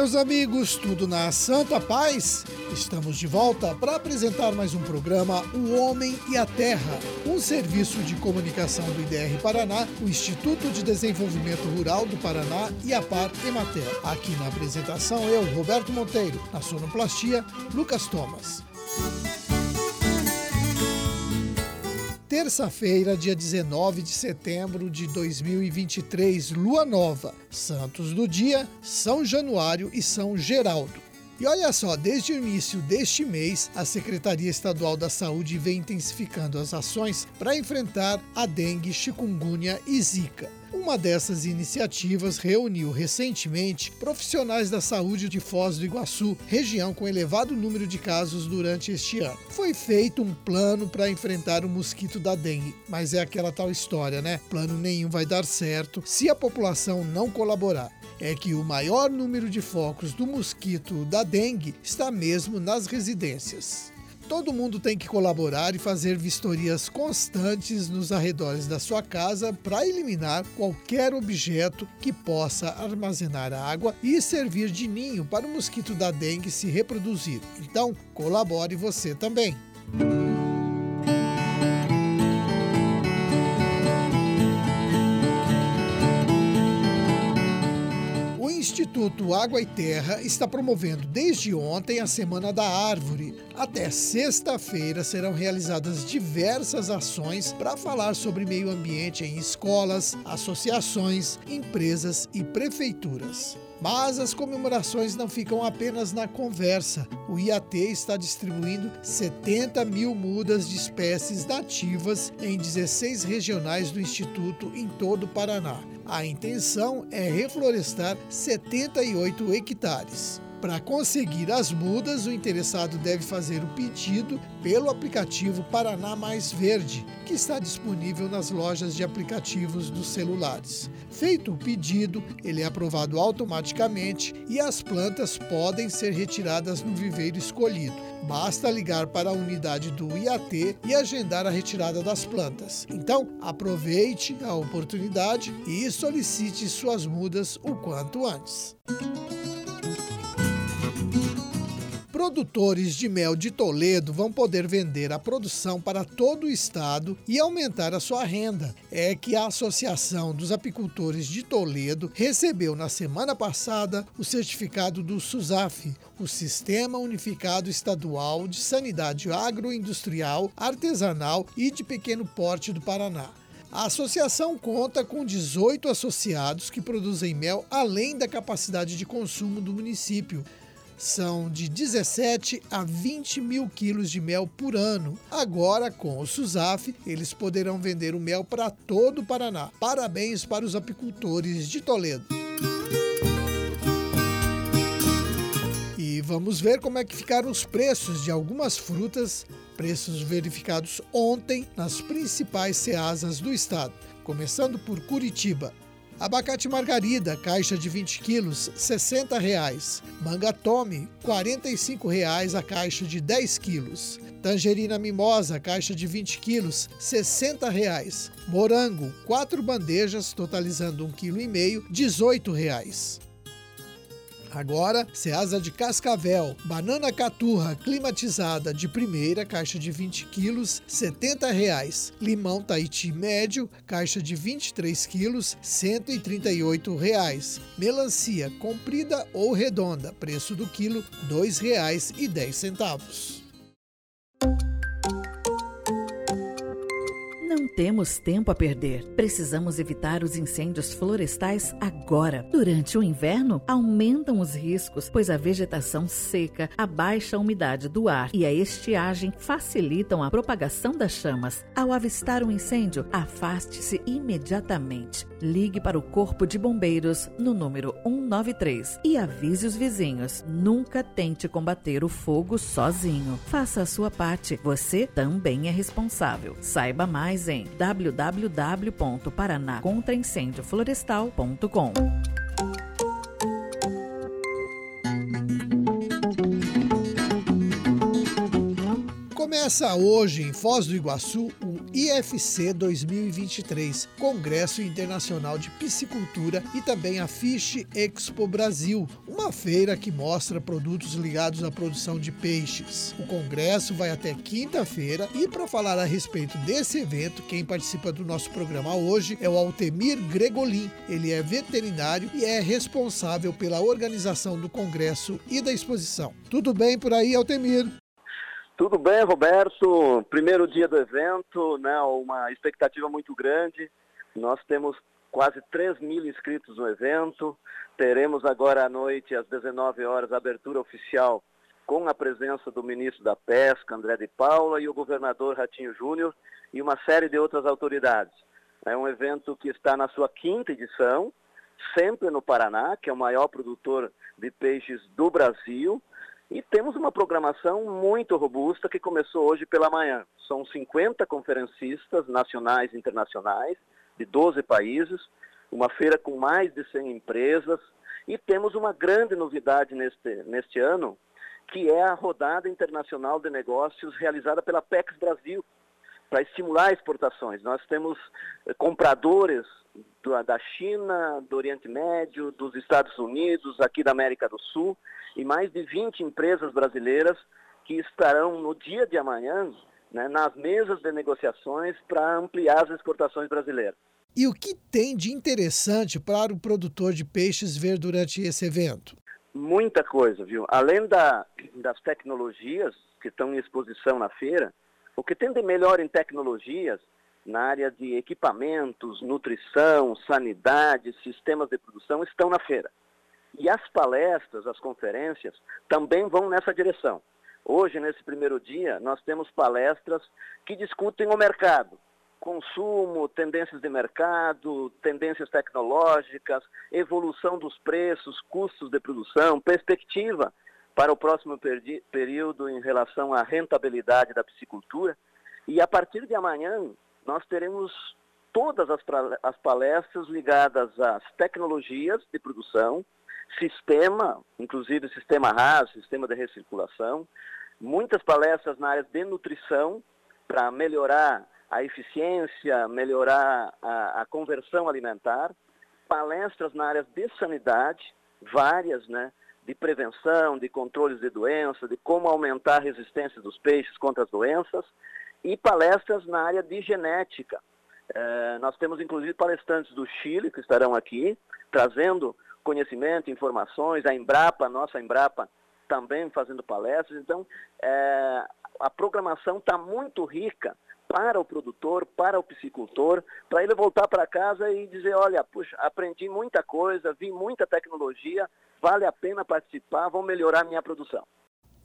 meus amigos, tudo na santa paz? Estamos de volta para apresentar mais um programa O Homem e a Terra, um serviço de comunicação do IDR Paraná, o Instituto de Desenvolvimento Rural do Paraná e a Par Emater. Aqui na apresentação eu, Roberto Monteiro, na sonoplastia, Lucas Thomas. Terça-feira, dia 19 de setembro de 2023, lua nova. Santos do dia, São Januário e São Geraldo. E olha só, desde o início deste mês, a Secretaria Estadual da Saúde vem intensificando as ações para enfrentar a dengue, chikungunya e zika. Uma dessas iniciativas reuniu recentemente profissionais da saúde de Foz do Iguaçu, região com elevado número de casos durante este ano. Foi feito um plano para enfrentar o mosquito da dengue, mas é aquela tal história, né? Plano nenhum vai dar certo se a população não colaborar é que o maior número de focos do mosquito da dengue está mesmo nas residências. Todo mundo tem que colaborar e fazer vistorias constantes nos arredores da sua casa para eliminar qualquer objeto que possa armazenar água e servir de ninho para o mosquito da dengue se reproduzir. Então, colabore você também. Instituto Água e Terra está promovendo desde ontem a Semana da Árvore. Até sexta-feira serão realizadas diversas ações para falar sobre meio ambiente em escolas, associações, empresas e prefeituras. Mas as comemorações não ficam apenas na conversa. O IAT está distribuindo 70 mil mudas de espécies nativas em 16 regionais do Instituto em todo o Paraná. A intenção é reflorestar 78 hectares. Para conseguir as mudas, o interessado deve fazer o pedido pelo aplicativo Paraná Mais Verde, que está disponível nas lojas de aplicativos dos celulares. Feito o pedido, ele é aprovado automaticamente e as plantas podem ser retiradas no viveiro escolhido. Basta ligar para a unidade do IAT e agendar a retirada das plantas. Então, aproveite a oportunidade e solicite suas mudas o quanto antes. Produtores de mel de Toledo vão poder vender a produção para todo o estado e aumentar a sua renda. É que a Associação dos Apicultores de Toledo recebeu na semana passada o certificado do SUSAF, o Sistema Unificado Estadual de Sanidade Agroindustrial, Artesanal e de Pequeno Porte do Paraná. A associação conta com 18 associados que produzem mel além da capacidade de consumo do município são de 17 a 20 mil quilos de mel por ano. Agora, com o SUSAF, eles poderão vender o mel para todo o Paraná. Parabéns para os apicultores de Toledo. E vamos ver como é que ficaram os preços de algumas frutas, preços verificados ontem nas principais ceasas do estado. Começando por Curitiba, Abacate margarida, caixa de 20 quilos, 60 reais. Manga tome, 45 reais a caixa de 10 quilos. Tangerina mimosa, caixa de 20 quilos, 60 reais. Morango, 4 bandejas, totalizando 1,5 kg, R$ 18. Agora, Ceasa de Cascavel, banana caturra climatizada de primeira, caixa de 20 quilos, 70 reais. Limão Tahiti médio, caixa de 23 quilos, 138 reais. Melancia comprida ou redonda, preço do quilo R$ 2,10. Não temos tempo a perder. Precisamos evitar os incêndios florestais agora. Durante o inverno, aumentam os riscos, pois a vegetação seca, a baixa umidade do ar e a estiagem facilitam a propagação das chamas. Ao avistar um incêndio, afaste-se imediatamente. Ligue para o Corpo de Bombeiros no número 193 e avise os vizinhos. Nunca tente combater o fogo sozinho. Faça a sua parte. Você também é responsável. Saiba mais em www.paranacontraincendioflorestal.com. Começa hoje em Foz do Iguaçu o IFC 2023, Congresso Internacional de Piscicultura e também a Fish Expo Brasil, uma feira que mostra produtos ligados à produção de peixes. O congresso vai até quinta-feira e para falar a respeito desse evento, quem participa do nosso programa hoje é o Altemir Gregolin. Ele é veterinário e é responsável pela organização do congresso e da exposição. Tudo bem por aí, Altemir? Tudo bem, Roberto. Primeiro dia do evento, né, uma expectativa muito grande. Nós temos quase 3 mil inscritos no evento. Teremos agora à noite, às 19 horas, a abertura oficial com a presença do ministro da Pesca, André de Paula, e o governador Ratinho Júnior, e uma série de outras autoridades. É um evento que está na sua quinta edição, sempre no Paraná, que é o maior produtor de peixes do Brasil. E temos uma programação muito robusta que começou hoje pela manhã. São 50 conferencistas nacionais e internacionais de 12 países, uma feira com mais de 100 empresas e temos uma grande novidade neste, neste ano, que é a rodada internacional de negócios realizada pela PEX Brasil, para estimular exportações. Nós temos eh, compradores do, da China, do Oriente Médio, dos Estados Unidos, aqui da América do Sul, e mais de 20 empresas brasileiras que estarão no dia de amanhã né, nas mesas de negociações para ampliar as exportações brasileiras. E o que tem de interessante para o produtor de peixes ver durante esse evento? Muita coisa, viu? Além da, das tecnologias que estão em exposição na feira, o que tem de melhor em tecnologias na área de equipamentos, nutrição, sanidade, sistemas de produção estão na feira. E as palestras, as conferências, também vão nessa direção. Hoje, nesse primeiro dia, nós temos palestras que discutem o mercado, consumo, tendências de mercado, tendências tecnológicas, evolução dos preços, custos de produção, perspectiva para o próximo período em relação à rentabilidade da piscicultura. E a partir de amanhã, nós teremos todas as palestras ligadas às tecnologias de produção, sistema, inclusive sistema RAS, sistema de recirculação, muitas palestras na área de nutrição para melhorar a eficiência, melhorar a, a, conversão alimentar, palestras na área de sanidade, várias, né, de prevenção, de controles de doenças, de como aumentar a resistência dos peixes contra as doenças, e palestras na área de genética. É, nós temos inclusive palestrantes do Chile que estarão aqui, trazendo conhecimento, informações, a Embrapa, a nossa Embrapa também fazendo palestras. Então, é, a programação está muito rica para o produtor, para o piscicultor, para ele voltar para casa e dizer, olha, puxa, aprendi muita coisa, vi muita tecnologia, vale a pena participar, vou melhorar minha produção.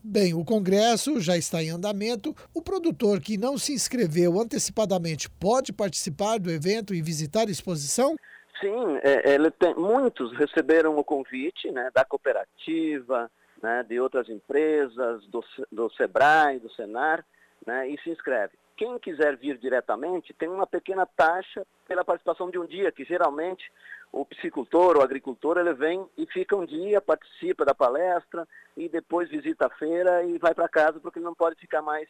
Bem, o Congresso já está em andamento. O produtor que não se inscreveu antecipadamente pode participar do evento e visitar a exposição? Sim, é, tem, muitos receberam o convite né, da cooperativa, né, de outras empresas, do, do SEBRAE, do SENAR, né, e se inscreve. Quem quiser vir diretamente tem uma pequena taxa pela participação de um dia, que geralmente o piscicultor, o agricultor, ele vem e fica um dia, participa da palestra e depois visita a feira e vai para casa porque ele não pode ficar mais,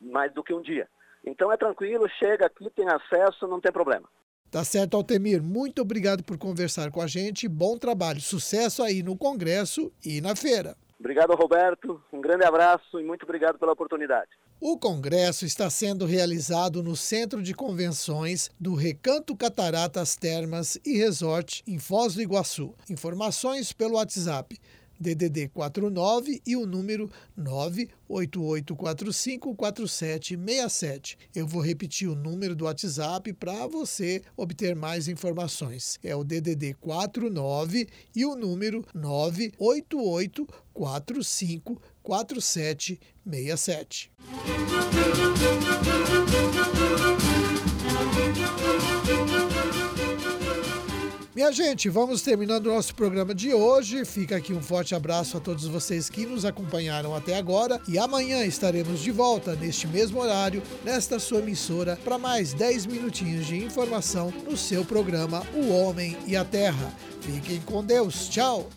mais do que um dia. Então é tranquilo, chega aqui, tem acesso, não tem problema. Tá certo, Altemir. Muito obrigado por conversar com a gente. Bom trabalho. Sucesso aí no Congresso e na feira. Obrigado, Roberto. Um grande abraço e muito obrigado pela oportunidade. O congresso está sendo realizado no Centro de Convenções do Recanto Cataratas Termas e Resort, em Foz do Iguaçu. Informações pelo WhatsApp DDD 49 e o número 988454767. Eu vou repetir o número do WhatsApp para você obter mais informações. É o DDD 49 e o número 988454767. Minha gente, vamos terminando o nosso programa de hoje. Fica aqui um forte abraço a todos vocês que nos acompanharam até agora e amanhã estaremos de volta neste mesmo horário, nesta sua emissora, para mais 10 minutinhos de informação no seu programa O Homem e a Terra. Fiquem com Deus. Tchau.